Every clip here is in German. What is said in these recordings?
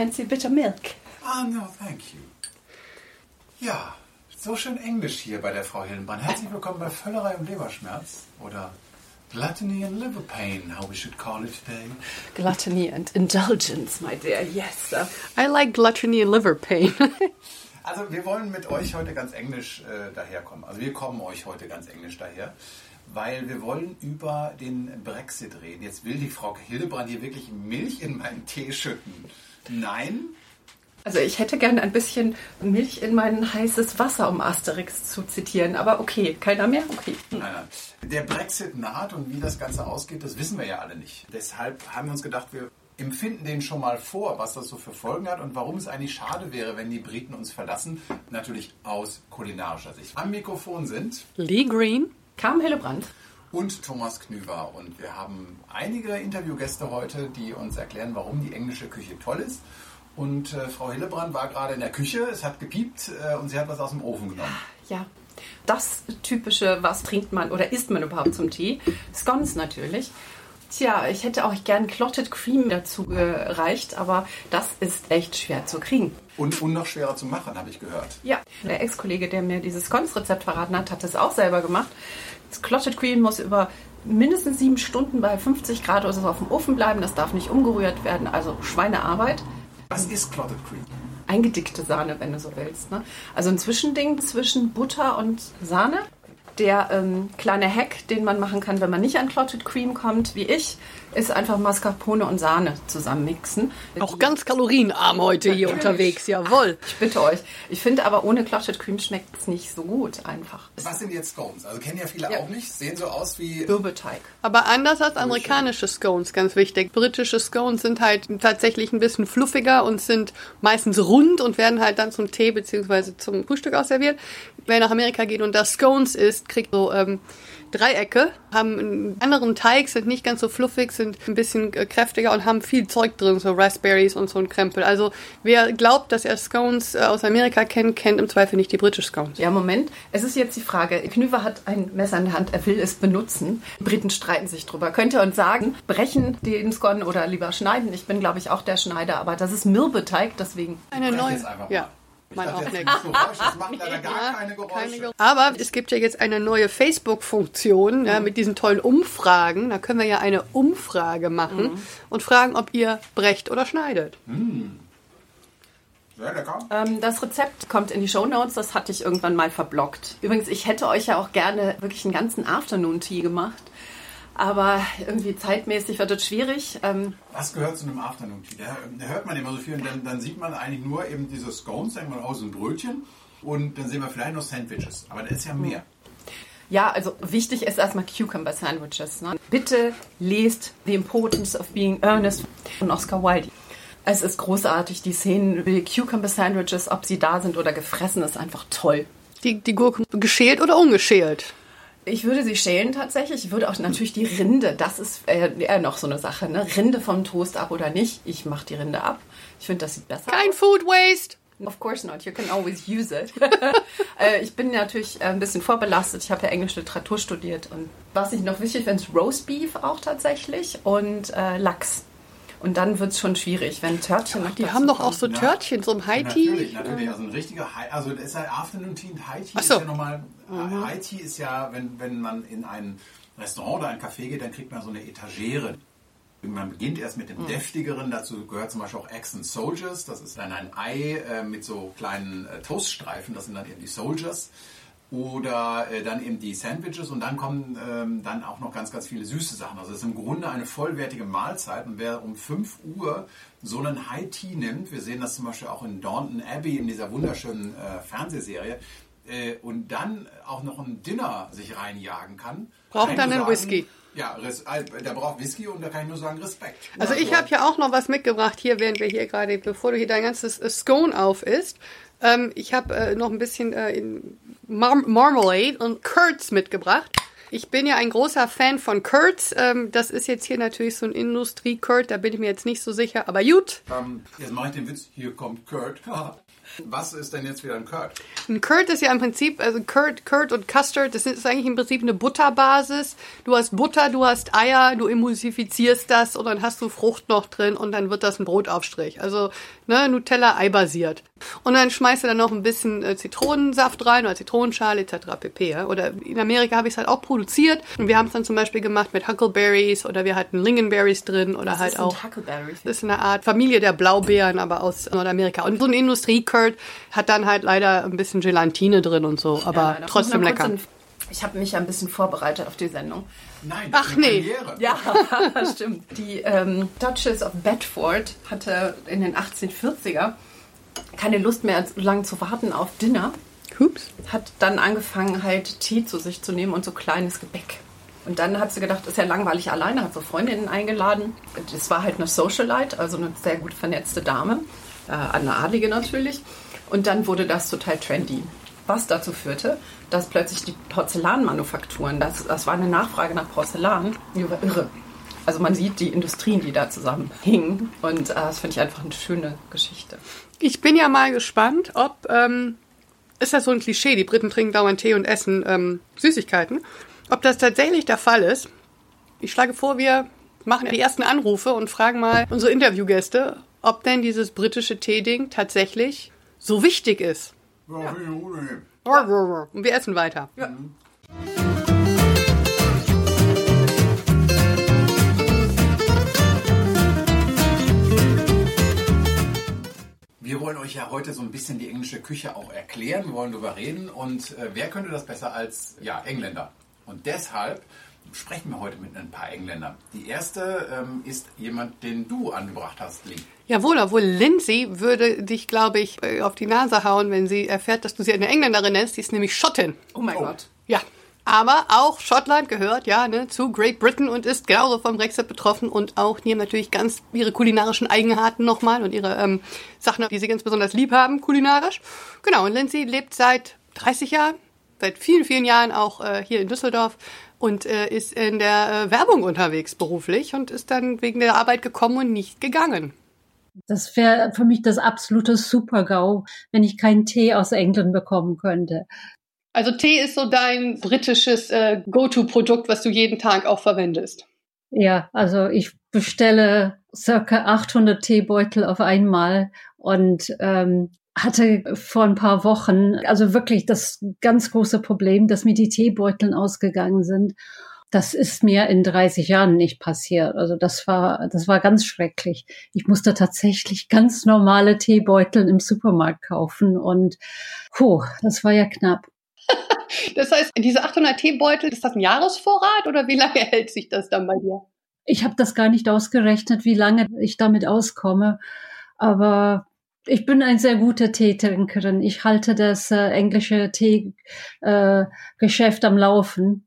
Fancy bit of milk. Ah, no, thank you. Ja, so schön Englisch hier bei der Frau Hillenbrand. Herzlich willkommen bei Völlerei und Leberschmerz. Oder Gluttony and Liver Pain, how we should call it today. Gluttony and indulgence, my dear. Yes. Uh, I like gluttony and liver pain. Also wir wollen mit euch heute ganz englisch äh, daherkommen. Also wir kommen euch heute ganz englisch daher, weil wir wollen über den Brexit reden. Jetzt will die Frau Hildebrand hier wirklich Milch in meinen Tee schütten. Nein, also ich hätte gerne ein bisschen Milch in mein heißes Wasser, um Asterix zu zitieren. Aber okay, keiner mehr? Okay. Nein, nein. Der Brexit naht und wie das Ganze ausgeht, das wissen wir ja alle nicht. Deshalb haben wir uns gedacht, wir empfinden den schon mal vor, was das so für Folgen hat und warum es eigentlich schade wäre, wenn die Briten uns verlassen. Natürlich aus kulinarischer Sicht. Am Mikrofon sind Lee Green. Carmen Hillebrand. Und Thomas Knüver. Und wir haben einige Interviewgäste heute, die uns erklären, warum die englische Küche toll ist. Und äh, Frau Hillebrand war gerade in der Küche, es hat gepiept äh, und sie hat was aus dem Ofen genommen. Ja. Das typische, was trinkt man oder isst man überhaupt zum Tee? Scones natürlich. Tja, ich hätte auch gern Clotted Cream dazu gereicht, aber das ist echt schwer zu kriegen. Und, und noch schwerer zu machen, habe ich gehört. Ja, der Ex-Kollege, der mir dieses Scones-Rezept verraten hat, hat es auch selber gemacht. Das Clotted Cream muss über mindestens sieben Stunden bei 50 Grad oder so auf dem Ofen bleiben. Das darf nicht umgerührt werden, also Schweinearbeit. Was ist Clotted Cream? Eingedickte Sahne, wenn du so willst. Ne? Also ein Zwischending zwischen Butter und Sahne. Der ähm, kleine Hack, den man machen kann, wenn man nicht an Clotted Cream kommt, wie ich, ist einfach Mascarpone und Sahne zusammenmixen. Auch ganz kalorienarm heute hier unterwegs, jawohl. Ich bitte euch. Ich finde aber ohne Clotted Cream schmeckt es nicht so gut einfach. Was sind jetzt Scones? Also kennen ja viele Ja. auch nicht, sehen so aus wie... Mürbeteig. Aber anders als amerikanische Scones, ganz wichtig. Britische Scones sind halt tatsächlich ein bisschen fluffiger und sind meistens rund und werden halt dann zum Tee bzw. zum Frühstück ausserviert. Wer nach Amerika geht und da Scones isst, kriegt so ähm, Dreiecke, haben einen anderen Teig, sind nicht ganz so fluffig, sind ein bisschen äh, kräftiger und haben viel Zeug drin, so Raspberries und so ein Krempel. Also wer glaubt, dass er Scones äh, aus Amerika kennt, kennt im Zweifel nicht die British Scones. Ja, Moment. Es ist jetzt die Frage. Knüver hat ein Messer in der Hand, er will es benutzen. Die Briten streiten sich drüber. Könnt ihr uns sagen, brechen den Scone oder lieber schneiden? Ich bin, glaube ich, auch der Schneider, aber das ist Mürbeteig, deswegen. Eine neue. Ja. Ich Mein dachte, auch nicht. das Geräusch, das macht leider gar keine Geräusche. Keine Geräusche. Aber es gibt ja jetzt eine neue Facebook-Funktion ja, mit diesen tollen Umfragen. Da können wir ja eine Umfrage machen und fragen, ob ihr brecht oder schneidet. Sehr lecker. Ähm, das Rezept kommt in die Show Notes. Das hatte ich irgendwann mal verblockt. Übrigens, ich hätte euch ja auch gerne wirklich einen ganzen Afternoon Tea gemacht. Aber irgendwie zeitmäßig wird das schwierig. Ähm, Was gehört zu einem Afternoon Tea? Da, da hört man immer so viel und dann, dann sieht man eigentlich nur eben diese Scones, denkt man aus ein Brötchen und dann sehen wir vielleicht noch Sandwiches. Aber da ist ja mehr. Ja, also wichtig ist erstmal Cucumber Sandwiches. Ne? Bitte lest The Importance of Being Earnest von Oscar Wilde. Es ist großartig, die Szenen, die Cucumber Sandwiches, ob sie da sind oder gefressen, ist einfach toll. Die, die Gurken geschält oder ungeschält? Ich würde sie schälen tatsächlich. Ich würde auch natürlich die Rinde, das ist äh, eher noch so eine Sache. Ne? Rinde vom Toast ab oder nicht. Ich mache die Rinde ab. Ich finde, das sieht besser Kein aus. Food Waste. Of course not. You can always use it. äh, ich bin natürlich äh, ein bisschen vorbelastet. Ich habe ja Englisch Literatur studiert. Und was ich noch wichtig finde, ist Roast Beef auch tatsächlich und äh, Lachs. Und dann wird es schon schwierig, wenn Törtchen noch Die dazu haben doch auch so Törtchen, so ein High Natürlich, Tea. natürlich. Also ein richtiger High, also das ist ja Afternoon Tea und High Tea so. ist ja nochmal, High Tea ist ja, wenn, wenn man in ein Restaurant oder ein Café geht, dann kriegt man so eine Etagere. Man beginnt erst mit dem deftigeren, dazu gehört zum Beispiel auch Eggs and Soldiers, das ist dann ein Ei äh, mit so kleinen äh, Toaststreifen, das sind dann eben die Soldiers. Oder äh, dann eben die Sandwiches und dann kommen ähm, dann auch noch ganz, ganz viele süße Sachen. Also es ist im Grunde eine vollwertige Mahlzeit und wer um 5 Uhr so einen High Tea nimmt, wir sehen das zum Beispiel auch in Daunton Abbey in dieser wunderschönen äh, Fernsehserie, äh, und dann auch noch ein Dinner sich reinjagen kann. Braucht dann einen Whisky. Ja, äh, der braucht Whisky und da kann ich nur sagen Respekt. Also ich habe ja auch noch was mitgebracht hier, während wir hier gerade, bevor du hier dein ganzes äh, Scone auf isst. Ähm, ich habe äh, noch ein bisschen äh, Mar Marmalade und Kurtz mitgebracht. Ich bin ja ein großer Fan von Kurtz. Ähm, das ist jetzt hier natürlich so ein Industrie-Kurt, da bin ich mir jetzt nicht so sicher, aber gut. Ähm, jetzt mache ich den Witz, hier kommt Kurt. Was ist denn jetzt wieder ein Curd? Ein Curd ist ja im Prinzip, also Curd, Curd und Custard, das ist eigentlich im Prinzip eine Butterbasis. Du hast Butter, du hast Eier, du emulsifizierst das und dann hast du Frucht noch drin und dann wird das ein Brotaufstrich. Also ne, Nutella Ei-basiert. Und dann schmeißt du dann noch ein bisschen äh, Zitronensaft rein oder Zitronenschale etc. pp. Ja? Oder in Amerika habe ich es halt auch produziert und wir haben es dann zum Beispiel gemacht mit Huckleberries oder wir hatten Lingonberries drin oder Was halt ist auch. Huckleberries? Das ist eine Art Familie der Blaubeeren, aber aus Nordamerika. Und so ein Industriecurd hat dann halt leider ein bisschen Gelatine drin und so, aber Ja, da trotzdem lecker. Ich habe mich ja ein bisschen vorbereitet auf die Sendung. Nein, Ach, nee. Premiere. Ja, stimmt. Die ähm, Duchess of Bedford hatte in den 1840er keine Lust mehr, so lange zu warten auf Dinner. Ups. Hat dann angefangen, halt Tee zu sich zu nehmen und so kleines Gebäck. Und dann hat sie gedacht, ist ja langweilig alleine, hat so Freundinnen eingeladen. Das war halt eine Socialite, also eine sehr gut vernetzte Dame, äh, eine Adlige natürlich. Und dann wurde das total trendy. Was dazu führte, dass plötzlich die Porzellanmanufakturen, das, das war eine Nachfrage nach Porzellan, die war irre. Also man sieht die Industrien, die da zusammenhingen. Und äh, das finde ich einfach eine schöne Geschichte. Ich bin ja mal gespannt, ob, ähm, ist das so ein Klischee, die Briten trinken dauernd Tee und essen ähm, Süßigkeiten, ob das tatsächlich der Fall ist. Ich schlage vor, wir machen die ersten Anrufe und fragen mal unsere Interviewgäste, ob denn dieses britische Tee-Ding tatsächlich so wichtig ist. Ja, unangenehm. Und wir essen weiter. Wir wollen euch ja heute so ein bisschen die englische Küche auch erklären. Wir wollen darüber reden. Und äh, wer könnte das besser als ja, Engländer? Und deshalb sprechen wir heute mit ein paar Engländern. Die erste ähm, ist jemand, den du angebracht hast, Lee. Jawohl, obwohl Lindsay würde dich, glaube ich, äh, auf die Nase hauen, wenn sie erfährt, dass du sie eine Engländerin nennst. Die ist nämlich Schottin. Oh mein Oh. Gott. Ja. Aber auch Schottland gehört ja ne, zu Great Britain und ist genauso vom Brexit betroffen und auch die haben natürlich ganz ihre kulinarischen Eigenarten nochmal und ihre ähm, Sachen, die sie ganz besonders lieb haben, kulinarisch. Genau, und Lindsay lebt seit 30 Jahren, seit vielen, vielen Jahren auch äh, hier in Düsseldorf und äh, ist in der äh, Werbung unterwegs beruflich und ist dann wegen der Arbeit gekommen und nicht gegangen. Das wäre für mich das absolute Super-GAU, wenn ich keinen Tee aus England bekommen könnte. Also Tee ist so dein britisches äh, Go-To-Produkt, was du jeden Tag auch verwendest. Ja, also ich bestelle circa 800 Teebeutel auf einmal und ähm, hatte vor ein paar Wochen also wirklich das ganz große Problem, dass mir die Teebeuteln ausgegangen sind. Das ist mir in 30 Jahren nicht passiert. Also das war, das war ganz schrecklich. Ich musste tatsächlich ganz normale Teebeutel im Supermarkt kaufen und puh, das war ja knapp. Das heißt, diese 800 Teebeutel, ist das ein Jahresvorrat oder wie lange hält sich das dann bei dir? Ich habe das gar nicht ausgerechnet, wie lange ich damit auskomme, aber ich bin ein sehr guter Teetrinkerin. Ich halte das äh, englische Teegeschäft äh, am Laufen.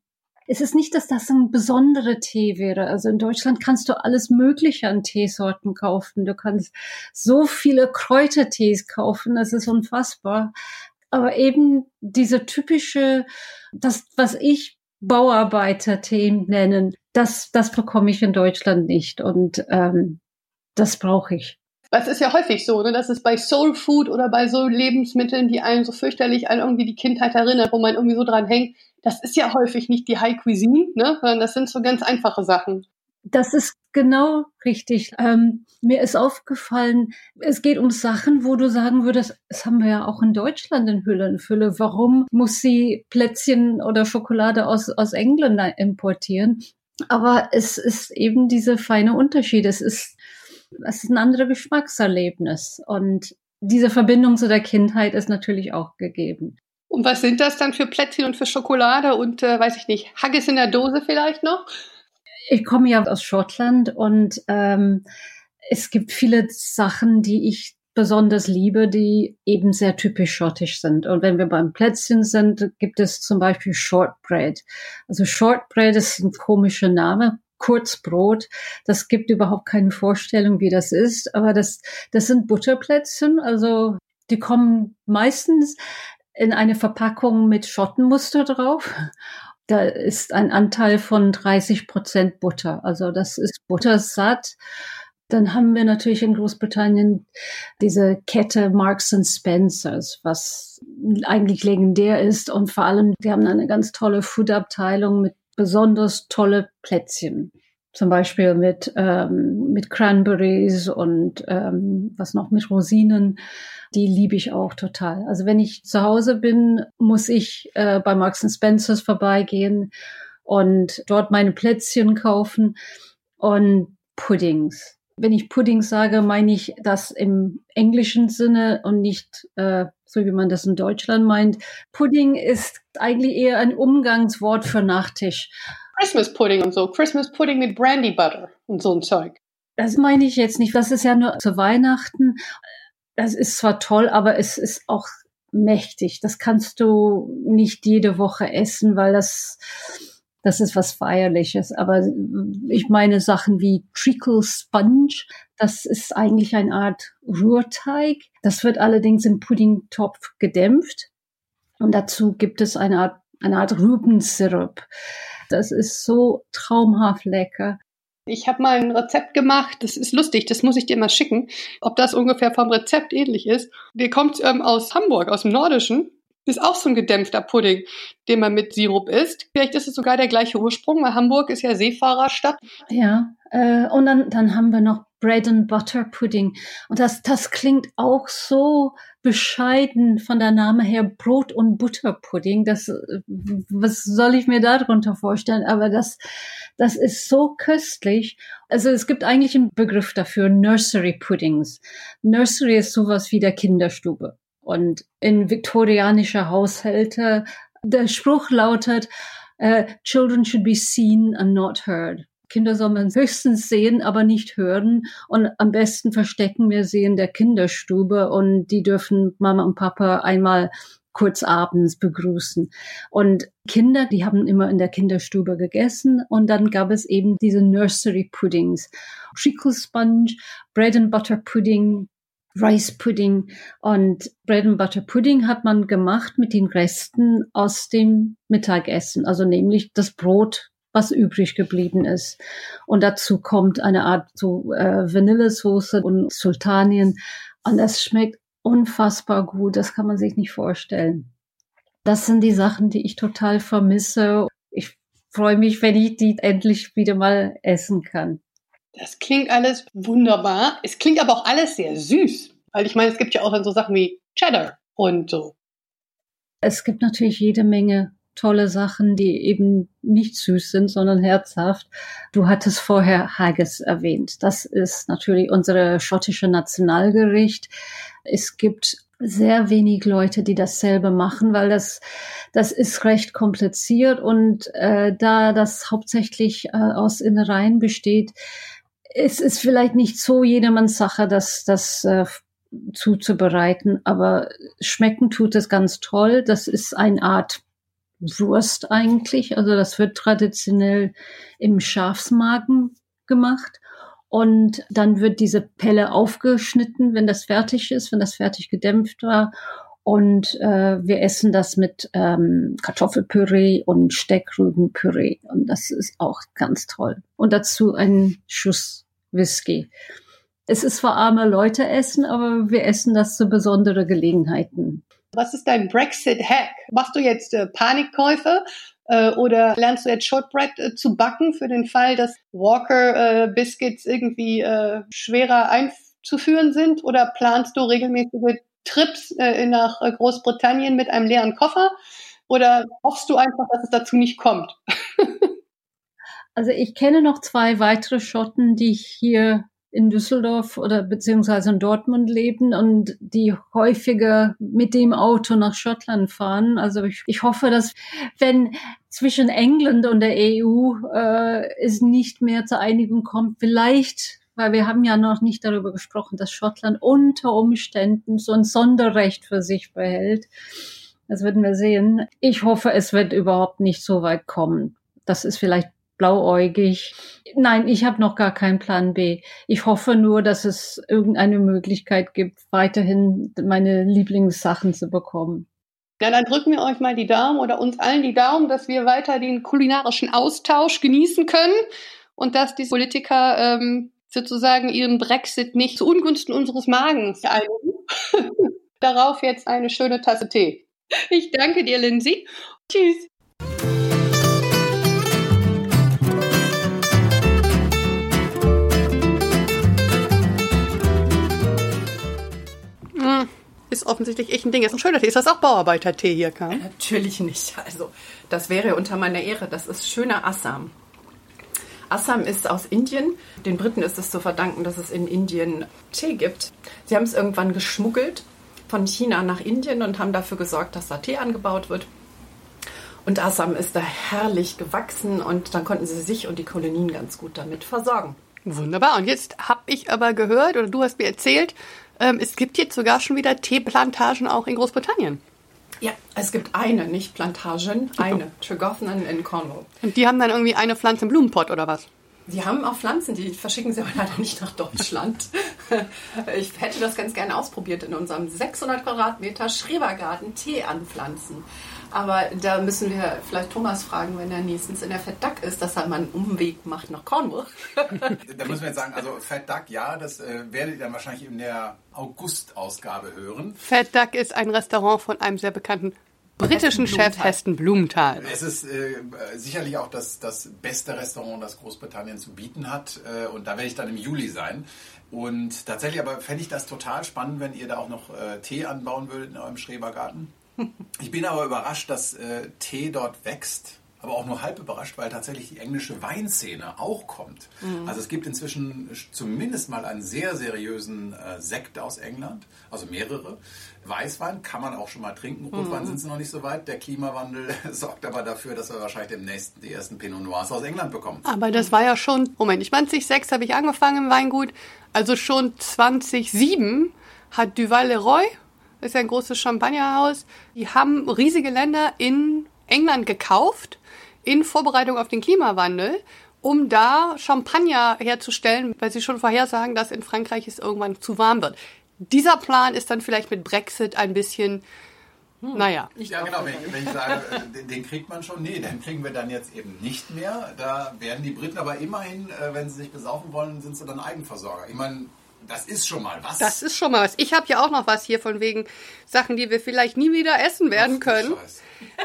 Es ist nicht, dass das ein besonderer Tee wäre. Also in Deutschland kannst du alles Mögliche an Teesorten kaufen. Du kannst so viele Kräutertees kaufen, das ist unfassbar. Aber eben diese typische, das, was ich Bauarbeiter-Tee nennen, das, das bekomme ich in Deutschland nicht. Und ähm, das brauche ich. Das ist ja häufig so, ne? Das ist bei Soul Food oder bei so Lebensmitteln, die einen so fürchterlich an irgendwie die Kindheit erinnert, wo man irgendwie so dran hängt. Das ist ja häufig nicht die High Cuisine, ne? Sondern das sind so ganz einfache Sachen. Das ist genau richtig. Ähm, mir ist aufgefallen, es geht um Sachen, wo du sagen würdest, das haben wir ja auch in Deutschland in Hülle und Fülle. Warum muss sie Plätzchen oder Schokolade aus, aus England importieren? Aber es ist eben diese feine Unterschied. Es ist, es ist ein anderes Geschmackserlebnis. Und diese Verbindung zu der Kindheit ist natürlich auch gegeben. Und was sind das dann für Plätzchen und für Schokolade und äh, weiß ich nicht, Haggis in der Dose vielleicht noch? Ich komme ja aus Schottland und ähm, es gibt viele Sachen, die ich besonders liebe, die eben sehr typisch schottisch sind. Und wenn wir beim Plätzchen sind, gibt es zum Beispiel Shortbread. Also Shortbread ist ein komischer Name. Kurzbrot. Das gibt überhaupt keine Vorstellung, wie das ist. Aber das, das sind Butterplätzchen. Also die kommen meistens in eine Verpackung mit Schottenmuster drauf. Da ist ein Anteil von 30 Prozent Butter. Also das ist buttersatt. Dann haben wir natürlich in Großbritannien diese Kette Marks and Spencers, was eigentlich legendär ist und vor allem, die haben eine ganz tolle Food-Abteilung mit besonders tolle Plätzchen. Zum Beispiel mit, ähm, mit Cranberries und ähm, was noch mit Rosinen. Die liebe ich auch total. Also wenn ich zu Hause bin, muss ich äh, bei Marks Spencers vorbeigehen und dort meine Plätzchen kaufen und Puddings. Wenn ich Pudding sage, meine ich das im englischen Sinne und nicht äh, so, wie man das in Deutschland meint. Pudding ist eigentlich eher ein Umgangswort für Nachtisch. Christmas Pudding und so. Christmas Pudding mit Brandy Butter und so ein Zeug. Das meine ich jetzt nicht. Das ist ja nur zu Weihnachten. Das ist zwar toll, aber es ist auch mächtig. Das kannst du nicht jede Woche essen, weil das, das ist was Feierliches. Aber ich meine Sachen wie Treacle Sponge, das ist eigentlich eine Art Rührteig. Das wird allerdings im Puddingtopf gedämpft. Und dazu gibt es eine Art, eine Art Rübensirup. Das ist so traumhaft lecker. Ich habe mal ein Rezept gemacht, das ist lustig, das muss ich dir mal schicken, ob das ungefähr vom Rezept ähnlich ist. Der kommt ähm, aus Hamburg, aus dem Nordischen. Ist auch so ein gedämpfter Pudding, den man mit Sirup isst. Vielleicht ist es sogar der gleiche Ursprung, weil Hamburg ist ja Seefahrerstadt. Ja, äh, und dann, dann haben wir noch Bread and Butter Pudding. Und das, das klingt auch so bescheiden von der Name her Brot- und Butterpudding. Das, was soll ich mir darunter vorstellen? Aber das, das ist so köstlich. Also es gibt eigentlich einen Begriff dafür, Nursery Puddings. Nursery ist sowas wie der Kinderstube. Und in viktorianischer Haushalte, der Spruch lautet, uh, Children should be seen and not heard. Kinder soll man höchstens sehen, aber nicht hören. Und am besten verstecken wir sie in der Kinderstube und die dürfen Mama und Papa einmal kurz abends begrüßen. Und Kinder, die haben immer in der Kinderstube gegessen und dann gab es eben diese Nursery Puddings. Treacle Sponge, Bread and Butter Pudding, Rice Pudding und Bread and Butter Pudding hat man gemacht mit den Resten aus dem Mittagessen, also nämlich das Brot was übrig geblieben ist. Und dazu kommt eine Art so äh, Vanillesoße und Sultanien. Und das schmeckt unfassbar gut. Das kann man sich nicht vorstellen. Das sind die Sachen, die ich total vermisse. Ich freue mich, wenn ich die endlich wieder mal essen kann. Das klingt alles wunderbar. Es klingt aber auch alles sehr süß. Weil ich meine, es gibt ja auch dann so Sachen wie Cheddar und so. Es gibt natürlich jede Menge tolle Sachen, die eben nicht süß sind, sondern herzhaft. Du hattest vorher Haggis erwähnt. Das ist natürlich unsere schottische Nationalgericht. Es gibt sehr wenig Leute, die das selber machen, weil das, das ist recht kompliziert und äh, da das hauptsächlich äh, aus Innereien besteht, es ist vielleicht nicht so jedermanns Sache, das, das äh, zuzubereiten, aber schmecken tut es ganz toll. Das ist eine Art Wurst eigentlich. Also das wird traditionell im Schafsmagen gemacht. Und dann wird diese Pelle aufgeschnitten, wenn das fertig ist, wenn das fertig gedämpft war. Und äh, wir essen das mit ähm, Kartoffelpüree und Steckrübenpüree. Und das ist auch ganz toll. Und dazu ein Schuss Whisky. Es ist zwar arme Leute essen, aber wir essen das zu besonderen Gelegenheiten. Was ist dein Brexit-Hack? Machst du jetzt äh, Panikkäufe äh, oder lernst du jetzt Shortbread äh, zu backen für den Fall, dass Walker äh, irgendwie äh, schwerer einzuführen sind? Oder planst du regelmäßige Trips äh, nach Großbritannien mit einem leeren Koffer? Oder hoffst du einfach, dass es dazu nicht kommt? also ich kenne noch zwei weitere Schotten, die hier in Düsseldorf oder beziehungsweise in Dortmund leben und die häufiger mit dem Auto nach Schottland fahren. Also ich, ich hoffe, dass wenn zwischen England und der EU äh, es nicht mehr zur Einigung kommt, vielleicht weil wir haben ja noch nicht darüber gesprochen, dass Schottland unter Umständen so ein Sonderrecht für sich behält. Das werden wir sehen. Ich hoffe, es wird überhaupt nicht so weit kommen. Das ist vielleicht blauäugig. Nein, ich habe noch gar keinen Plan B. Ich hoffe nur, dass es irgendeine Möglichkeit gibt, weiterhin meine Lieblingssachen zu bekommen. Ja, dann drücken wir euch mal die Daumen oder uns allen die Daumen, dass wir weiter den kulinarischen Austausch genießen können und dass die Politiker ähm, sozusagen ihren Brexit nicht zu Ungunsten unseres Magens einigen. Darauf jetzt eine schöne Tasse Tee. Ich danke dir, Lindsay. Tschüss. Ist offensichtlich echt ein Ding. Ist ein schöner Tee. Ist das auch Bauarbeiter-Tee hier, Kam? Natürlich nicht. Also, das wäre unter meiner Ehre. Das ist schöner Assam. Assam ist aus Indien. Den Briten ist es zu verdanken, dass es in Indien Tee gibt. Sie haben es irgendwann geschmuggelt von China nach Indien und haben dafür gesorgt, dass da Tee angebaut wird. Und Assam ist da herrlich gewachsen und dann konnten sie sich und die Kolonien ganz gut damit versorgen. Wunderbar. Und jetzt habe ich aber gehört, oder du hast mir erzählt, ähm, es gibt jetzt sogar schon wieder Teeplantagen auch in Großbritannien. Ja, es gibt eine, nicht Plantagen, eine, Tregothnan in Cornwall. Und die haben dann irgendwie eine Pflanze im Blumenpott oder was? Die haben auch Pflanzen, die verschicken sie aber leider nicht nach Deutschland. Ich hätte das ganz gerne ausprobiert in unserem 600 Quadratmeter Schrebergarten Tee anpflanzen. Aber da müssen wir vielleicht Thomas fragen, wenn er nächstens in der Fat Duck ist, dass er mal einen Umweg macht nach Cornwall. da müssen wir jetzt sagen, also Fat Duck, ja, das äh, werdet ihr dann wahrscheinlich in der August-Ausgabe hören. Fat Duck ist ein Restaurant von einem sehr bekannten britischen Chef Heston Blumenthal. Es ist äh, sicherlich auch das, das beste Restaurant, das Großbritannien zu bieten hat. Äh, und da werde ich dann im Juli sein. Und tatsächlich aber fände ich das total spannend, wenn ihr da auch noch äh, Tee anbauen würdet in eurem Schrebergarten. Ich bin aber überrascht, dass äh, Tee dort wächst, aber auch nur halb überrascht, weil tatsächlich die englische Weinszene auch kommt. Mhm. Also es gibt inzwischen zumindest mal einen sehr seriösen äh, Sekt aus England, also mehrere. Weißwein kann man auch schon mal trinken. Rotwein mhm. sind sie noch nicht so weit. Der Klimawandel sorgt aber dafür, dass wir wahrscheinlich demnächst die ersten Pinot Noirs aus England bekommen. Aber das war ja schon, Moment, ich 2006 habe ich angefangen im Weingut, also schon 2007 hat Duval-Leroy ist ja ein großes Champagnerhaus. Die haben riesige Länder in England gekauft in Vorbereitung auf den Klimawandel, um da Champagner herzustellen, weil sie schon vorhersagen, dass in Frankreich es irgendwann zu warm wird. Dieser Plan ist dann vielleicht mit Brexit ein bisschen hm. Naja. Ja, genau, wenn, wenn, ich sage, den, den, kriegt man schon, nee, den kriegen wir dann jetzt eben nicht mehr. Da werden die Briten aber immerhin, äh, wenn sie sich besaufen wollen, sind sie dann Eigenversorger. Ich meine, das ist schon mal was. Das ist schon mal was. Ich habe ja auch noch was hier von wegen Sachen, die wir vielleicht nie wieder essen werden können.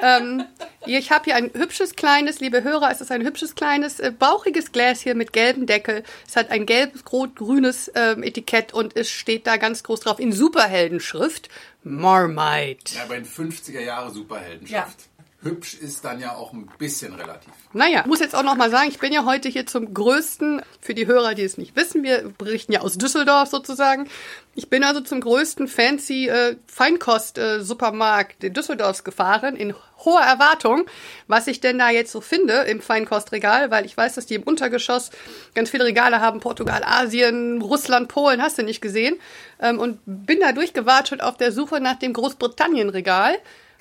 ähm, ich habe hier ein hübsches kleines, liebe Hörer, es ist ein hübsches kleines, äh, bauchiges Glas hier mit gelbem Deckel. Es hat ein gelbes, rot-grünes ähm, Etikett und es steht da ganz groß drauf in Superheldenschrift Marmite. Ja, aber in 50er Jahre Superheldenschrift. Ja. Hübsch ist dann ja auch ein bisschen relativ. Naja, muss jetzt auch noch mal sagen, ich bin ja heute hier zum größten, für die Hörer, die es nicht wissen, wir berichten ja aus Düsseldorf sozusagen. Ich bin also zum größten fancy äh, Feinkost-Supermarkt äh, Düsseldorfs gefahren, in hoher Erwartung, was ich denn da jetzt so finde im Feinkostregal, weil ich weiß, dass die im Untergeschoss ganz viele Regale haben, Portugal, Asien, Russland, Polen, hast du nicht gesehen. Ähm, und bin da durchgewartet auf der Suche nach dem Großbritannien-Regal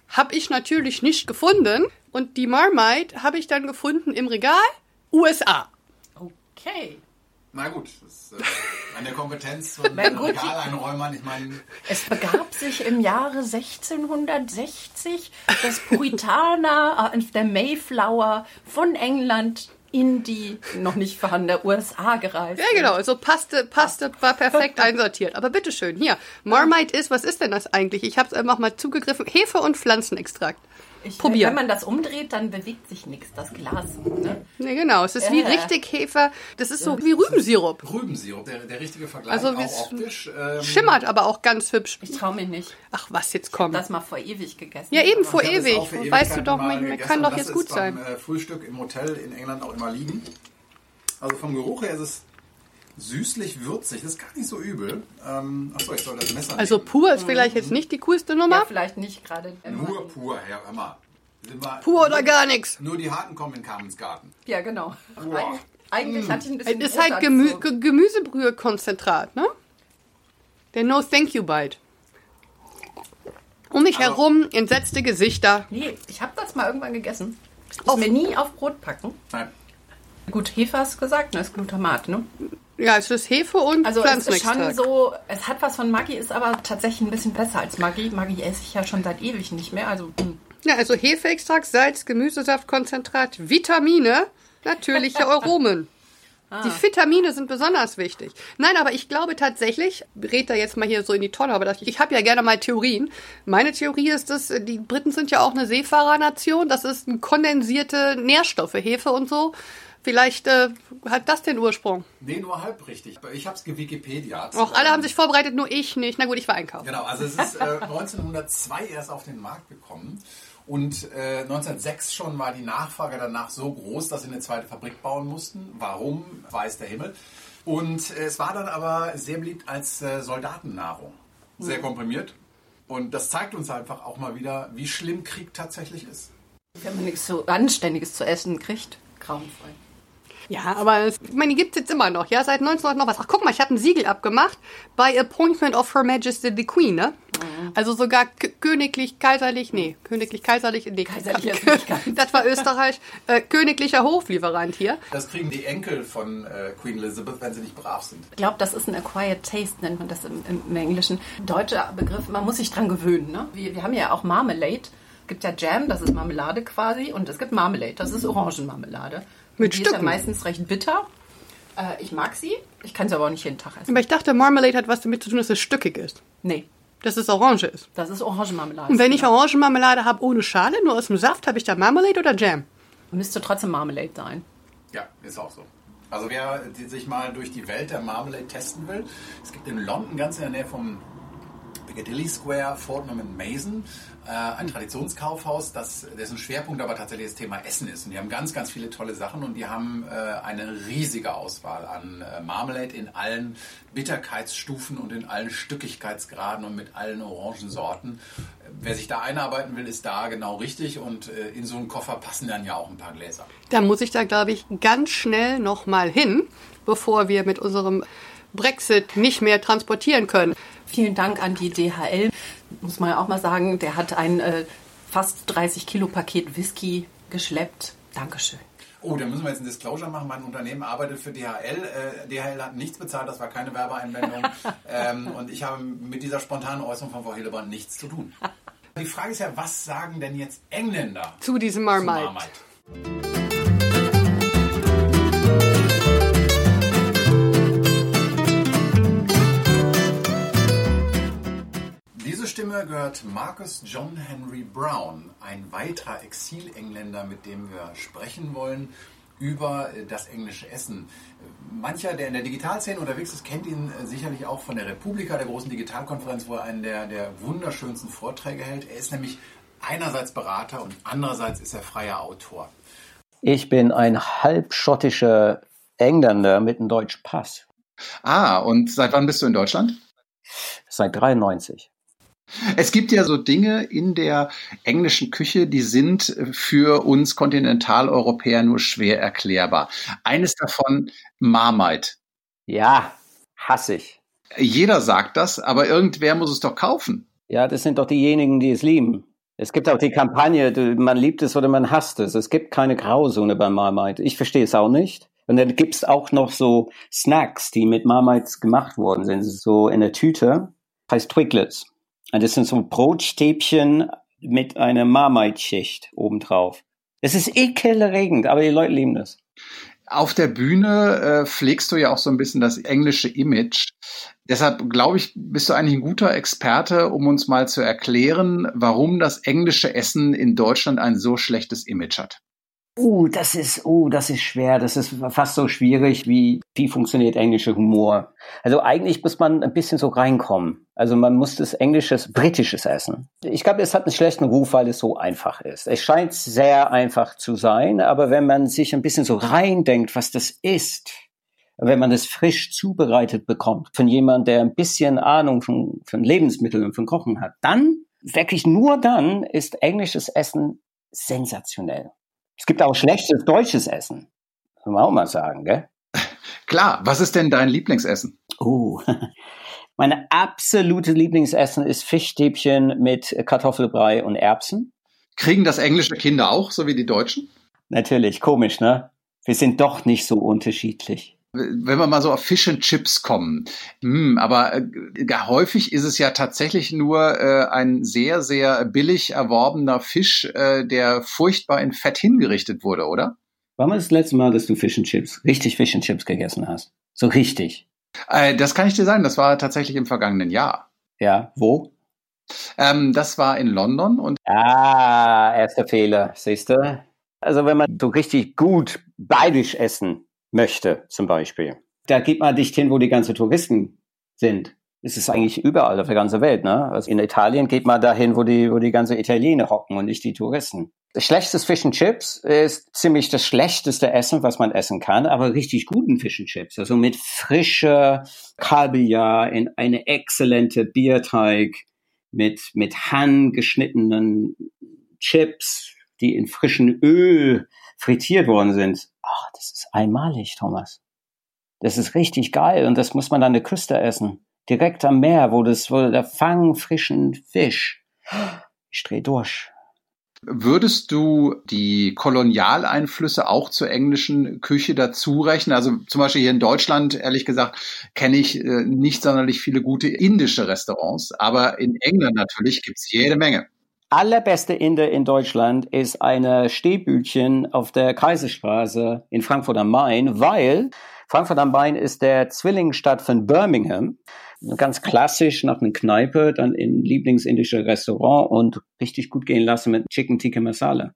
habe ich natürlich nicht gefunden. Und die Marmite habe ich dann gefunden im Regal USA. Okay. Na gut, das ist äh, eine Kompetenz von Regaleinräumern. Ich meine. Es begab sich im Jahre 1660, dass Puritaner auf der Mayflower von England in die noch nicht vorhandene USA gereist. Ja, genau. Also passte, passte, war perfekt einsortiert. Aber bitteschön, hier. Marmite ist, was ist denn das eigentlich? Ich habe es einfach mal zugegriffen. Hefe und Pflanzenextrakt. Ich, Probieren. Wenn man das umdreht, dann bewegt sich nichts, das Glas. Ne? Nee, genau. Es ist äh. wie richtig Hefe. Das ist so wie Rübensirup. Rübensirup, der, der richtige Vergleich. Also auch optisch. Ähm, schimmert aber auch ganz hübsch. Ich traue mich nicht. Ach, was jetzt kommt. Ich das mal vor ewig gegessen. Ja, eben vor ewig. Weißt du doch, mir kann doch jetzt gut sein. Beim, äh, Frühstück im Hotel in England auch immer liegen. Also vom Geruch her ist es süßlich würzig. Das ist gar nicht so übel. Ähm, achso, ich soll das Messer Also nehmen. pur ist vielleicht jetzt nicht die coolste Ja, Nummer. vielleicht nicht gerade. Nur pur, Herr wir- Pur oder gar nichts. Nur die Harten kommen in Carmens Garten. Ja, genau. Boah. Eig eigentlich hatte ich ein bisschen. Es ist halt Gemü. Ge- Gemüsebrühe-Konzentrat, ne? Der No Thank You Bite. Um mich Also- herum entsetzte Gesichter. Nee, ich habe das mal irgendwann gegessen. Ich Auf- mir nie auf Brot packen. Nein. Gut, Hefe hast du gesagt, ne? ist Glutamat, ne? Ja, es ist Hefe und Also es ist schon so, es hat was von Maggi, ist aber tatsächlich ein bisschen besser als Maggi. Maggi esse ich ja schon seit ewig nicht mehr. Also hm. Ja, also Hefeextrakt, Salz, Gemüsesaftkonzentrat, Vitamine, natürliche Aromen. Die Vitamine sind besonders wichtig. Nein, aber ich glaube tatsächlich, red da jetzt mal hier so in die Tonne, aber das, ich habe ja gerne mal Theorien. Meine Theorie ist, dass äh, die Briten sind ja auch eine Seefahrernation. Das ist kondensierte Nährstoffe, Hefe und so. Vielleicht äh, hat das den Ursprung. Nee, nur halb richtig. Ich habe es gewikipedia. Auch alle haben sich vorbereitet, nur ich nicht. Na gut, ich war einkaufen. Genau, also es ist äh, 1902 erst auf den Markt gekommen. Und äh, 1906 schon war die Nachfrage danach so groß, dass sie eine zweite Fabrik bauen mussten. Warum, weiß der Himmel. Und äh, es war dann aber sehr beliebt als äh, Soldatennahrung. Sehr komprimiert. Und das zeigt uns einfach auch mal wieder, wie schlimm Krieg tatsächlich ist. wenn man nichts so Anständiges zu essen kriegt, grauenvoll. Ja, aber es, ich meine, die gibt's jetzt immer noch, ja, seit 1900 noch was. Ach, guck mal, ich habe ein Siegel abgemacht. By Appointment of Her Majesty the Queen, ne? Also sogar königlich, kaiserlich, nee, königlich, kaiserlich, nee, Kaiserlich das war Österreich, äh, königlicher Hoflieferant hier. Das kriegen die Enkel von äh, Queen Elizabeth, wenn sie nicht brav sind. Ich glaube, das ist ein Acquired Taste, nennt man das im, im, im Englischen. Deutscher Begriff, man muss sich dran gewöhnen. Ne? Wir, wir haben ja auch Marmalade. Es gibt ja Jam, das ist Marmelade quasi. Und es gibt Marmalade, das ist Orangenmarmelade. Mit die ist ja Stücken. meistens recht bitter. Äh, ich mag sie. Ich kann sie aber auch nicht jeden Tag essen. Aber ich dachte, Marmalade hat was damit zu tun, dass es stückig ist. Nee, Dass es Orange ist. das ist Orangenmarmelade. Und wenn ich Orangenmarmelade habe ohne Schale, nur aus dem Saft, habe ich da Marmalade oder Jam? Müsste trotzdem Marmalade sein. Ja, ist auch so. Also wer sich mal durch die Welt der Marmalade testen will, es gibt in London ganz in der Nähe vom Piccadilly Square Fortnum and Mason äh, ein Traditionskaufhaus, das, dessen Schwerpunkt aber tatsächlich das Thema Essen ist. Und die haben ganz, ganz viele tolle Sachen und die haben äh, eine riesige Auswahl an äh, Marmalade in allen Bitterkeitsstufen und in allen Stückigkeitsgraden und mit allen Orangensorten. Wer sich da einarbeiten will, ist da genau richtig und äh, in so einen Koffer passen dann ja auch ein paar Gläser. Da muss ich da, glaube ich, ganz schnell nochmal hin, bevor wir mit unserem Brexit nicht mehr transportieren können. Vielen Dank an die DHL. Muss man auch mal sagen, der hat ein äh, fast 30 Kilo Paket Whisky geschleppt. Dankeschön. Oh, da müssen wir jetzt ein Disclosure machen. Mein Unternehmen arbeitet für DHL. Äh, DHL hat nichts bezahlt, das war keine Werbeeinwendung. ähm, und ich habe mit dieser spontanen Äußerung von Frau Hillebrand nichts zu tun. Die Frage ist ja, was sagen denn jetzt Engländer Zu diesem zu Marmite. Stimme gehört Marcus John Henry Brown, ein weiterer Exilengländer, mit dem wir sprechen wollen über äh, das englische Essen. Mancher, der in der Digitalszene unterwegs ist, kennt ihn äh, sicherlich auch von der Republika, der großen Digitalkonferenz, wo er einen der, der wunderschönsten Vorträge hält. Er ist nämlich einerseits Berater und andererseits ist er freier Autor. Ich bin ein halbschottischer Engländer mit einem deutschen Pass. Ah, und seit wann bist du in Deutschland? Seit 93. Es gibt ja so Dinge in der englischen Küche, die sind für uns Kontinentaleuropäer nur schwer erklärbar. Eines davon Marmite. Ja, hasse ich. Jeder sagt das, aber irgendwer muss es doch kaufen. Ja, das sind doch diejenigen, die es lieben. Es gibt auch die Kampagne, man liebt es oder man hasst es. Es gibt keine Grauzone bei Marmite. Ich verstehe es auch nicht. Und dann gibt's auch noch so Snacks, die mit Marmites gemacht worden sind. So in der Tüte. Heißt Twiglets. Und das sind so Brotstäbchen mit einer Marmite-Schicht obendrauf. Es ist ekelerregend, aber die Leute lieben es. Auf der Bühne äh, pflegst du ja auch so ein bisschen das englische Image. Deshalb glaube ich, bist du eigentlich ein guter Experte, um uns mal zu erklären, warum das englische Essen in Deutschland ein so schlechtes Image hat. Uh, das ist, uh, das ist schwer. Das ist fast so schwierig wie, wie funktioniert englischer Humor. Also eigentlich muss man ein bisschen so reinkommen. Also man muss das englisches, britisches essen. Ich glaube, es hat einen schlechten Ruf, weil es so einfach ist. Es scheint sehr einfach zu sein, aber wenn man sich ein bisschen so reindenkt, was das ist, wenn man das frisch zubereitet bekommt, von jemand, der ein bisschen Ahnung von, von Lebensmitteln und von Kochen hat, dann, wirklich nur dann, ist englisches Essen sensationell. Es gibt auch schlechtes deutsches Essen. Kann man auch mal sagen, gell? Klar, was ist denn dein Lieblingsessen? Oh, meine absolute Lieblingsessen ist Fischstäbchen mit Kartoffelbrei und Erbsen. Kriegen das englische Kinder auch, so wie die Deutschen? Natürlich, komisch, ne? Wir sind doch nicht so unterschiedlich wenn wir mal so auf Fish and Chips kommen, hm, aber äh, häufig ist es ja tatsächlich nur äh, ein sehr, sehr billig erworbener Fisch, äh, der furchtbar in Fett hingerichtet wurde, oder? Wann war das letzte Mal, dass du Fish and Chips, richtig Fish and Chips gegessen hast? So richtig? Äh, das kann ich dir sagen, das war tatsächlich im vergangenen Jahr. Ja, wo? Ähm, das war in London und. Ah, erster Fehler, siehst du? Also wenn man so richtig gut bayerisch essen möchte, zum Beispiel, da geht man nicht hin, wo die ganzen Touristen sind. Es ist eigentlich überall auf der ganzen Welt, ne? Also in Italien geht man dahin, wo die, wo die ganzen Italiener hocken und nicht die Touristen. Schlechtes Fish and Chips ist ziemlich das schlechteste Essen, was man essen kann, aber richtig guten Fish and Chips. Also mit frischer Kabeljau in eine exzellente Bierteig, mit, mit handgeschnittenen Chips, die in frischem Öl frittiert worden sind. Ach, das ist einmalig, Thomas. Das ist richtig geil und das muss man an der Küste essen. Direkt am Meer, wo das, wo der Fang frischen Fisch. Ich dreh durch. Würdest du die Kolonialeinflüsse auch zur englischen Küche dazu rechnen? Also zum Beispiel hier in Deutschland, ehrlich gesagt, kenne ich äh, nicht sonderlich viele gute indische Restaurants, aber in England natürlich gibt's jede Menge. Allerbeste Inder in Deutschland ist eine Stehbütchen auf der Kaiserstraße in Frankfurt am Main, weil Frankfurt am Main ist der Zwillingsstadt von Birmingham ganz klassisch nach einer Kneipe, dann in Lieblingsindische Restaurant und richtig gut gehen lassen mit Chicken Tikka Masala.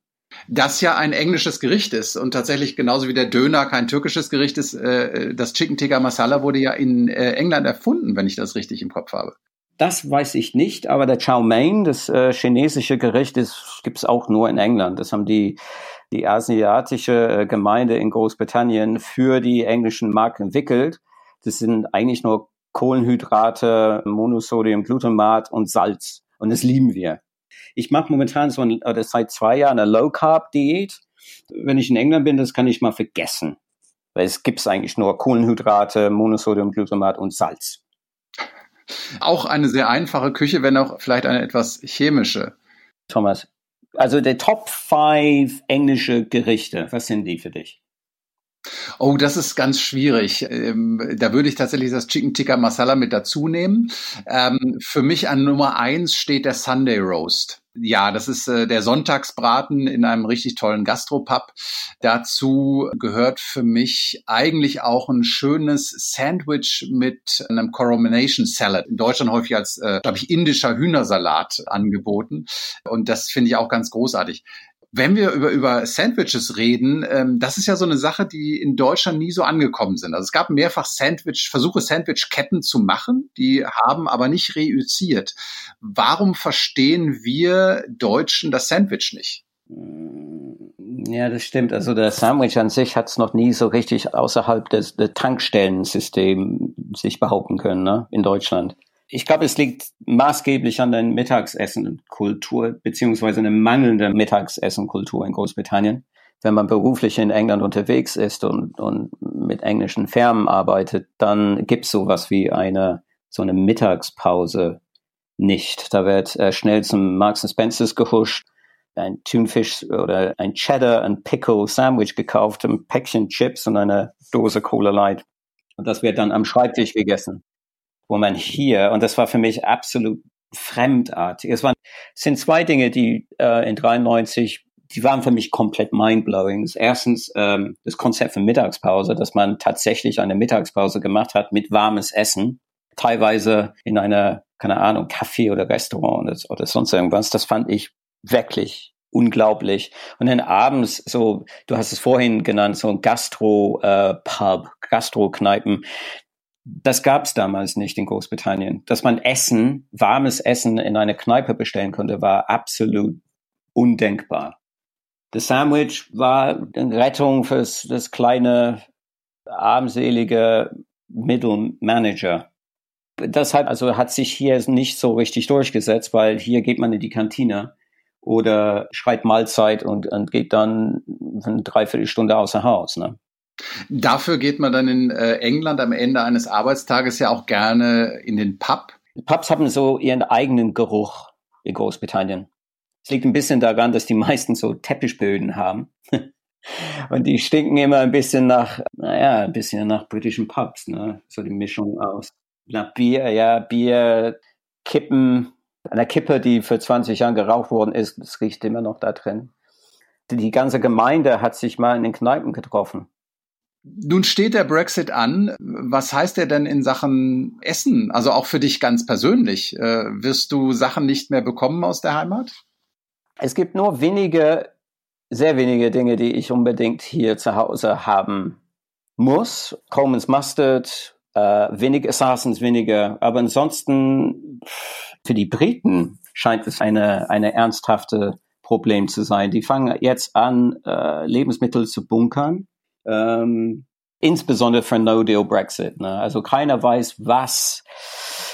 Das ja ein englisches Gericht ist und tatsächlich genauso wie der Döner kein türkisches Gericht ist, äh, das Chicken Tikka Masala wurde ja in äh, England erfunden, wenn ich das richtig im Kopf habe. Das weiß ich nicht, aber der Chow Mein, das äh, chinesische Gericht, das gibt's auch nur in England. Das haben die die asiatische äh, Gemeinde in Großbritannien für die englischen Markt entwickelt. Das sind eigentlich nur Kohlenhydrate, Monosodium, Glutamat und Salz. Und das lieben wir. Ich mache momentan so ein, oder seit zwei Jahren eine Low Carb Diät. Wenn ich in England bin, das kann ich mal vergessen. Weil es gibt eigentlich nur Kohlenhydrate, Monosodium, Glutamat und Salz. Auch eine sehr einfache Küche, wenn auch vielleicht eine etwas chemische. Thomas, also der Top 5 englische Gerichte, was sind die für dich? Oh, das ist ganz schwierig. Ähm, da würde ich tatsächlich das Chicken Tikka Masala mit dazu nehmen. Ähm, für mich an Nummer eins steht der Sunday Roast. Ja, das ist äh, der Sonntagsbraten in einem richtig tollen Gastropub. Dazu gehört für mich eigentlich auch ein schönes Sandwich mit einem Coronation Salad. In Deutschland häufig als, äh, glaube ich, indischer Hühnersalat angeboten. Und das finde ich auch ganz großartig. Wenn wir über, über Sandwiches reden, ähm, das ist ja so eine Sache, die in Deutschland nie so angekommen sind. Also es gab mehrfach Sandwich, Versuche, Sandwich-Ketten zu machen, die haben aber nicht reüssiert. Warum verstehen wir Deutschen das Sandwich nicht? Ja, das stimmt. Also der Sandwich an sich hat es noch nie so richtig außerhalb des, des Tankstellensystems sich behaupten können, ne, in Deutschland ich glaube, es liegt maßgeblich an der Mittagsessenkultur beziehungsweise eine mangelnde Mittagsessenkultur in Großbritannien. Wenn man beruflich in England unterwegs ist und, und mit englischen Firmen arbeitet, dann gibt's sowas wie eine so eine Mittagspause nicht. Da wird äh, schnell zum Marks Spencer's gehuscht, ein Thunfisch oder ein Cheddar and Pickle Sandwich gekauft, ein Päckchen Chips und eine Dose Cola Light. Und das wird dann am Schreibtisch gegessen wo man hier, und das war für mich absolut fremdartig. Es waren, es sind zwei Dinge, die äh, in 93, die waren für mich komplett mindblowing. Erstens ähm, das Konzept von Mittagspause, dass man tatsächlich eine Mittagspause gemacht hat mit warmes Essen, teilweise in einer, keine Ahnung, Café oder Restaurant oder, oder sonst irgendwas. Das fand ich wirklich unglaublich. Und dann abends so, du hast es vorhin genannt, so ein Gastro-Pub, äh, Gastro-Kneipen das gab es damals nicht in Großbritannien. Dass man Essen, warmes Essen in eine Kneipe bestellen konnte, war absolut undenkbar. Das Sandwich war eine Rettung für das kleine armselige Mittelmanager. Deshalb also hat sich hier nicht so richtig durchgesetzt, weil hier geht man in die Kantine oder schreibt Mahlzeit und, und geht dann eine Dreiviertelstunde außer Haus. Ne? Dafür geht man dann in äh, England am Ende eines Arbeitstages ja auch gerne in den Pub. Pubs haben so ihren eigenen Geruch in Großbritannien. Es liegt ein bisschen daran, dass die meisten so Teppichböden haben. Und die stinken immer ein bisschen nach, naja, ein bisschen nach britischen Pubs, ne? So die Mischung aus nach Bier, ja, Bier, Kippen, eine Kippe, die für 20 Jahre geraucht worden ist, das riecht immer noch da drin. Die ganze Gemeinde hat sich mal in den Kneipen getroffen. Nun steht der Brexit an. Was heißt der denn in Sachen Essen? Also auch für dich ganz persönlich. Äh, wirst du Sachen nicht mehr bekommen aus der Heimat? Es gibt nur wenige, sehr wenige Dinge, die ich unbedingt hier zu Hause haben muss. Coleman's Mustard, äh, wenig Assassins, weniger. Aber ansonsten für die Briten scheint es eine, eine ernsthafte Problem zu sein. Die fangen jetzt an, äh, Lebensmittel zu bunkern, ähm, insbesondere für No-Deal-Brexit. Ne? Also keiner weiß, was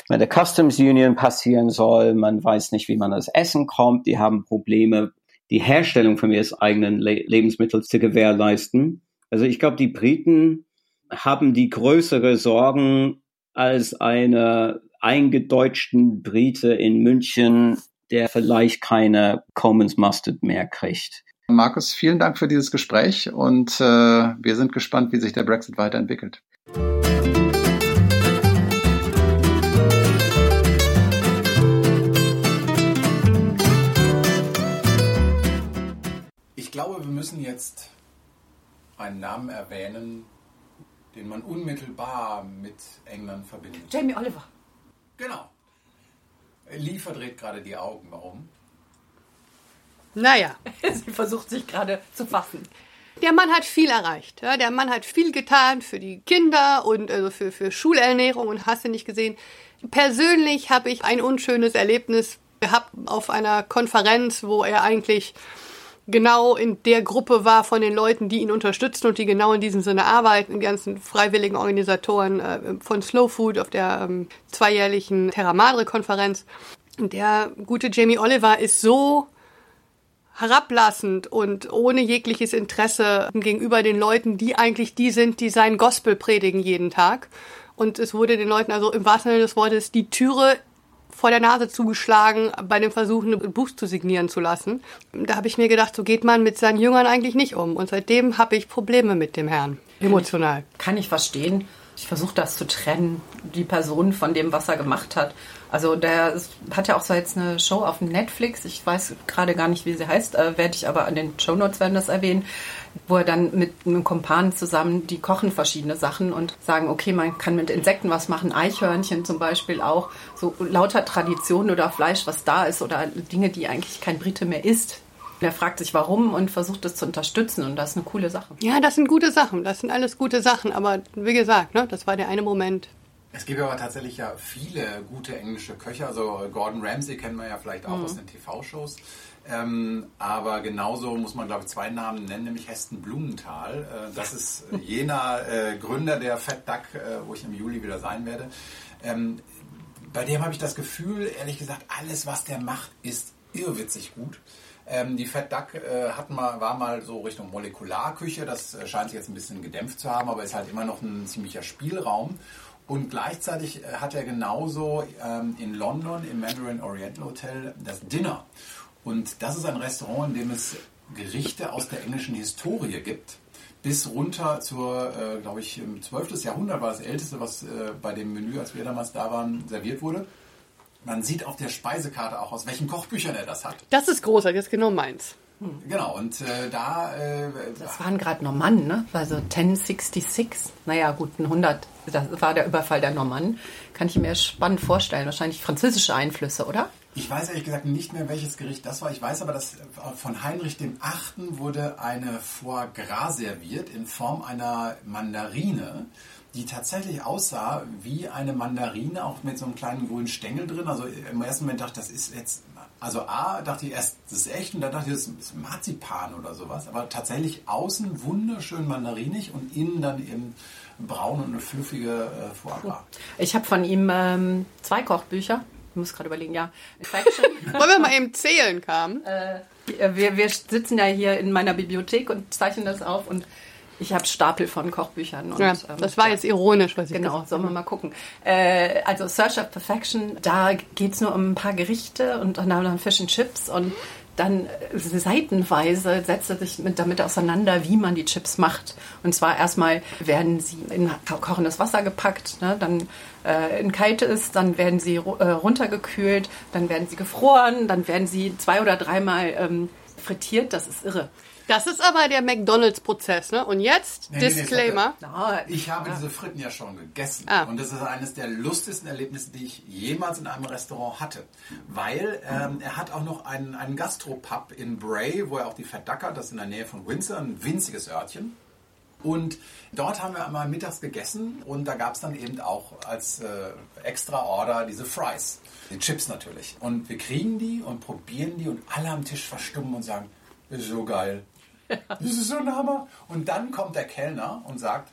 mit der Customs Union passieren soll. Man weiß nicht, wie man das Essen kommt. Die haben Probleme, die Herstellung von ihren eigenen Le Lebensmitteln zu gewährleisten. Also ich glaube, die Briten haben die größere Sorgen als eine eingedeutschten Brite in München, der vielleicht keine Commons Mustard mehr kriegt. Markus, vielen Dank für dieses Gespräch und äh, wir sind gespannt, wie sich der Brexit weiterentwickelt. Ich glaube, wir müssen jetzt einen Namen erwähnen, den man unmittelbar mit England verbindet. Jamie Oliver. Genau. Lee verdreht gerade die Augen. Warum? Naja. Sie versucht sich gerade zu fassen. Der Mann hat viel erreicht. Ja, der Mann hat viel getan für die Kinder und also für, für Schulernährung und hast du nicht gesehen. Persönlich habe ich ein unschönes Erlebnis gehabt auf einer Konferenz, wo er eigentlich genau in der Gruppe war von den Leuten, die ihn unterstützen und die genau in diesem Sinne arbeiten, die ganzen freiwilligen Organisatoren äh, von Slow Food auf der ähm, zweijährlichen Terra Madre Konferenz. Der gute Jamie Oliver ist so herablassend und ohne jegliches Interesse gegenüber den Leuten, die eigentlich die sind, die sein Gospel predigen jeden Tag. Und es wurde den Leuten also im wahrsten Sinne des Wortes die Türe vor der Nase zugeschlagen bei dem Versuch, ein Buch zu signieren zu lassen. Da habe ich mir gedacht, so geht man mit seinen Jüngern eigentlich nicht um. Und seitdem habe ich Probleme mit dem Herrn, emotional. Kann ich verstehen. Ich versuche das zu trennen, die Person von dem, was er gemacht hat. Also der hat ja auch so jetzt eine Show auf Netflix. Ich weiß gerade gar nicht, wie sie heißt, äh, werde ich aber an den Show Notes werden das erwähnen wo er dann mit einem Kompan zusammen, die kochen verschiedene Sachen und sagen, okay, man kann mit Insekten was machen, Eichhörnchen zum Beispiel auch, so lauter Traditionen oder Fleisch, was da ist oder Dinge, die eigentlich kein Brite mehr isst. Er fragt sich warum und versucht es zu unterstützen und das ist eine coole Sache. Ja, das sind gute Sachen, das sind alles gute Sachen, aber wie gesagt, ne, das war der eine Moment. Es gibt aber tatsächlich ja viele gute englische Köche. Also Gordon Ramsay kennen wir ja vielleicht auch mhm. aus den TV-Shows. Ähm, aber genauso muss man, glaube ich, zwei Namen nennen, nämlich Heston Blumenthal. Äh, das ist jener äh, Gründer der Fat Duck, äh, wo ich im Juli wieder sein werde. Ähm, bei dem habe ich das Gefühl, ehrlich gesagt, alles, was der macht, ist irrwitzig gut. Ähm, die Fat Duck äh, hat mal, war mal so Richtung Molekularküche. Das äh, scheint sich jetzt ein bisschen gedämpft zu haben, aber ist halt immer noch ein ziemlicher Spielraum. Und gleichzeitig äh, hat er genauso ähm, in London im Mandarin Oriental Hotel das Dinner. Und das ist ein Restaurant, in dem es Gerichte aus der englischen Historie gibt. Bis runter zur, äh, glaube ich, im 12. Jahrhundert war das älteste, was äh, bei dem Menü, als wir damals da waren, serviert wurde. Man sieht auf der Speisekarte auch, aus welchen Kochbüchern er das hat. Das ist großartig, das ist genau meins. Hm. Genau, und äh, da. Äh, das waren gerade Normannen, ne? Also 1066. Naja, gut, ein 100. Das war der Überfall der Normannen. Kann ich mir spannend vorstellen. Wahrscheinlich französische Einflüsse, oder? Ich weiß ehrlich gesagt nicht mehr, welches Gericht das war. Ich weiß aber, dass von Heinrich dem Achten wurde eine Foie Gras serviert in Form einer Mandarine, die tatsächlich aussah wie eine Mandarine, auch mit so einem kleinen grünen Stängel drin. Also im ersten Moment dachte ich, das ist jetzt, also A, dachte ich erst, das ist echt und dann dachte ich, das ist Marzipan oder sowas. Aber tatsächlich außen wunderschön mandarinig und innen dann eben braun und eine fluffige äh, Foie Gras. Ich habe von ihm ähm, zwei Kochbücher. Ich muss gerade überlegen, ja. Wollen wir mal eben zählen, kam? Äh, wir, wir sitzen ja hier in meiner Bibliothek und zeichnen das auf und ich habe Stapel von Kochbüchern. Und, ja, das war jetzt ironisch, was ich Genau, sollen wir mal gucken. Äh, also Search of Perfection, da geht's nur um ein paar Gerichte und dann haben wir Fish and Chips und dann äh, seitenweise setzt er sich mit, damit auseinander, wie man die Chips macht. Und zwar erstmal werden sie in kochendes Wasser gepackt, ne? dann äh, in kaltes, dann werden sie äh, runtergekühlt, dann werden sie gefroren, dann werden sie zwei oder dreimal ähm, frittiert. Das ist irre. Das ist aber der McDonalds-Prozess, ne? Und jetzt, Nee, nee, nee, Disclaimer. Na, Ich habe diese Fritten ja schon gegessen. Ah. Und das ist eines der lustigsten Erlebnisse, die ich jemals in einem Restaurant hatte. Weil ähm, er hat auch noch einen, einen Gastropub in Bray, wo er auch die verdackert. Das ist in der Nähe von Windsor, ein winziges Örtchen. Und dort haben wir einmal mittags gegessen und da gab es dann eben auch als äh, extra Order diese Fries. Die Chips natürlich. Und wir kriegen die und probieren die und alle am Tisch verstummen und sagen, so geil. Das ist so ein Hammer. Und dann kommt der Kellner und sagt,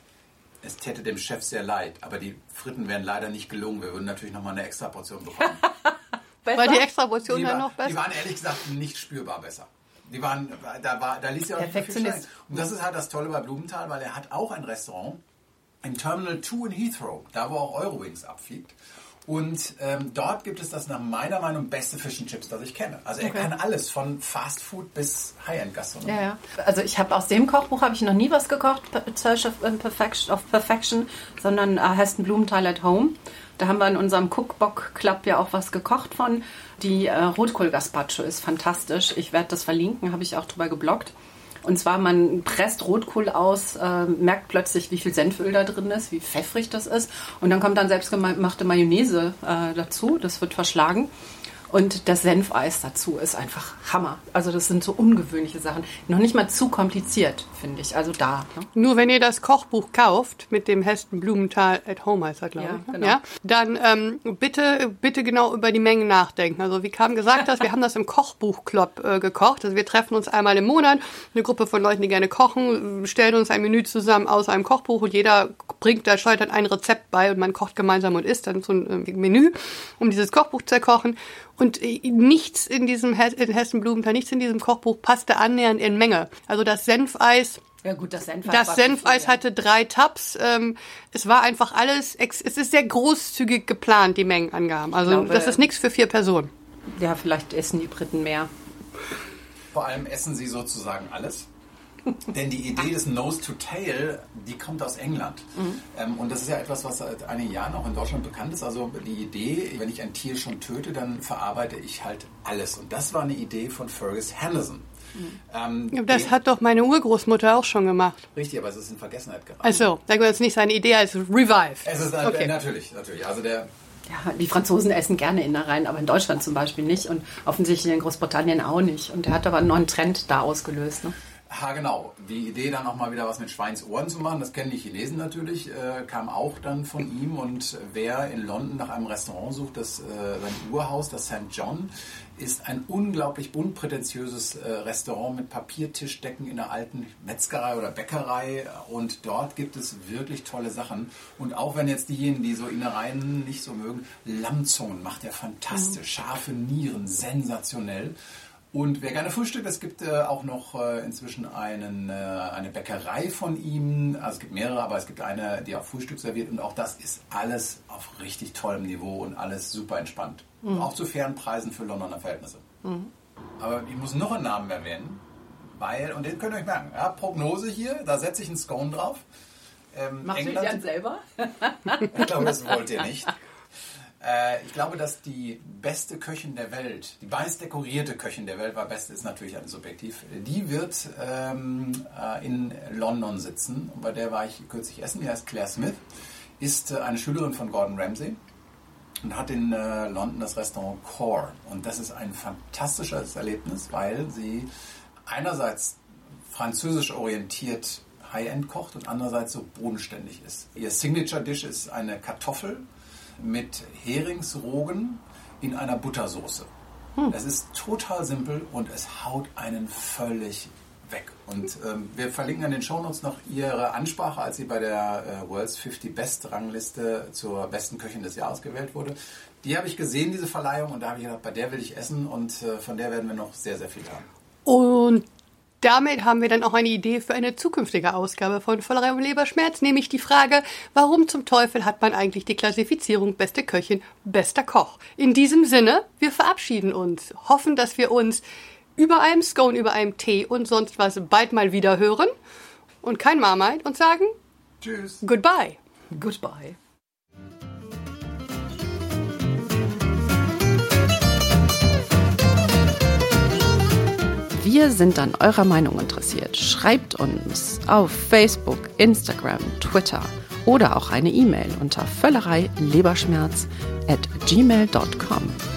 es täte dem Chef sehr leid, aber die Fritten wären leider nicht gelungen. Wir würden natürlich nochmal eine extra Portion bekommen. Weil die extra Portion dann noch besser. die waren ehrlich gesagt nicht spürbar besser. Die waren, da, war, da ließ ja auch viel steigen. Und das ist halt das Tolle bei Blumenthal, weil er hat auch ein Restaurant im Terminal 2 in Heathrow, da wo auch Eurowings abfliegt. Und ähm, dort gibt es das nach meiner Meinung beste Fish and Chips, das ich kenne. Also er Okay. kann alles, von Fast Food bis High-End-Gastronomie. Ja, ja. Also ich habe aus dem Kochbuch habe ich noch nie was gekocht, Search of Perfection, of Perfection sondern äh, heißt ein Blumenthal at Home. Da haben wir in unserem Cookbook Club ja auch was gekocht von. Die äh, Rotkohl Gazpacho ist fantastisch. Ich werde das verlinken, habe ich auch drüber gebloggt. Und zwar, man presst Rotkohl aus, äh, merkt plötzlich, wie viel Senföl da drin ist, wie pfeffrig das ist. Und dann kommt dann selbstgemachte Mayonnaise äh, dazu. Das wird verschlagen. Und das Senfeis dazu ist einfach Hammer. Also das sind so ungewöhnliche Sachen. Noch nicht mal zu kompliziert, finde ich. Also da. Ne? Nur wenn ihr das Kochbuch kauft, mit dem Heston Blumenthal at Home heißt er, glaube Ja, ich, ne? genau. ja, dann ähm, bitte, bitte genau über die Mengen nachdenken. Also wie Kam gesagt hat, wir haben das im Kochbuch-Club äh, gekocht. Also wir treffen uns einmal im Monat, eine Gruppe von Leuten, die gerne kochen, stellen uns ein Menü zusammen aus einem Kochbuch und jeder bringt da dann ein Rezept bei und man kocht gemeinsam und isst dann so ein äh, Menü, um dieses Kochbuch zu kochen. Und äh, nichts in diesem in Hessen Blumenthal, nichts in diesem Kochbuch passte annähernd in Menge. Also das Senfeis, Ja gut, das Senfeis. das Senfeis viel, ja. hatte drei Tabs. Ähm, es war einfach alles, es ist sehr großzügig geplant, die Mengenangaben. Also glaube- das ist nichts für vier Personen. Ja, vielleicht essen die Briten mehr. Vor allem essen sie sozusagen alles. Denn die Idee des Nose to Tail, die kommt aus England. Ähm, und das ist ja etwas, was seit einigen Jahren auch in Deutschland bekannt ist. Also die Idee, wenn ich ein Tier schon töte, dann verarbeite ich halt alles. Und das war eine Idee von Fergus Henderson. Ähm, Das den- hat doch meine Urgroßmutter auch schon gemacht. Richtig, aber es ist in Vergessenheit geraten. Also, da ist nicht seine Idee als Revive. es ist äh, Okay. natürlich, natürlich. Also der, Ja, die Franzosen essen gerne Innereien, aber in Deutschland zum Beispiel nicht und offensichtlich in Großbritannien auch nicht. Und der hat aber einen neuen Trend da ausgelöst. Ne? Ha, genau. Die Idee, dann auch mal wieder was mit Schweinsohren zu machen, das kennen die Chinesen natürlich, äh, kam auch dann von ihm. Und wer in London nach einem Restaurant sucht, das äh, sein Urhaus, das St. John, ist ein unglaublich unprätentiöses äh, Restaurant mit Papiertischdecken in einer alten Metzgerei oder Bäckerei. Und dort gibt es wirklich tolle Sachen. Und auch wenn jetzt diejenigen, die so Innereien nicht so mögen, Lammzungen macht er fantastisch. Scharfe Nieren, sensationell. Und wer gerne frühstückt, es gibt äh, auch noch äh, inzwischen einen, äh, eine Bäckerei von ihm. Also es gibt mehrere, aber es gibt eine, die auch Frühstück serviert. Und auch das ist alles auf richtig tollem Niveau und alles super entspannt. Auch zu fairen Preisen für Londoner Verhältnisse. Aber ich muss noch einen Namen erwähnen, weil, und den könnt ihr euch merken, ja, Prognose hier, da setze ich einen Scone drauf. Ähm, Macht ihr Jan selber? ich glaube, das wollt ihr nicht. Äh, ich glaube, dass die beste Köchin der Welt, die meist dekorierte Köchin der Welt, weil beste ist natürlich alles subjektiv, die wird ähm, äh, in London sitzen. Und bei der war ich kürzlich essen. Die heißt Claire Smith, ist äh, eine Schülerin von Gordon Ramsay und hat in äh, London das Restaurant Core. Und das ist ein fantastisches Erlebnis, weil sie einerseits französisch orientiert High-End kocht und andererseits so bodenständig ist. Ihr Signature Dish ist eine Kartoffel mit Heringsrogen in einer Buttersoße. Es ist total simpel und es haut einen völlig weg. Und ähm, wir verlinken in den Shownotes noch Ihre Ansprache, als Sie bei der äh, World's 50 Best Rangliste zur besten Köchin des Jahres gewählt wurde. Die habe ich gesehen, diese Verleihung, und da habe ich gedacht, bei der will ich essen und äh, von der werden wir noch sehr, sehr viel haben. Und damit haben wir dann auch eine Idee für eine zukünftige Ausgabe von Vollerei und Leberschmerz, nämlich die Frage, warum zum Teufel hat man eigentlich die Klassifizierung beste Köchin, bester Koch? In diesem Sinne, wir verabschieden uns, hoffen, dass wir uns über einem Scone, über einem Tee und sonst was bald mal wieder hören und kein Marmite und sagen Tschüss. Goodbye. Goodbye. Wir sind an eurer Meinung interessiert. Schreibt uns auf Facebook, Instagram, Twitter oder auch eine E-Mail unter völlerei leberschmerz at gmail.com.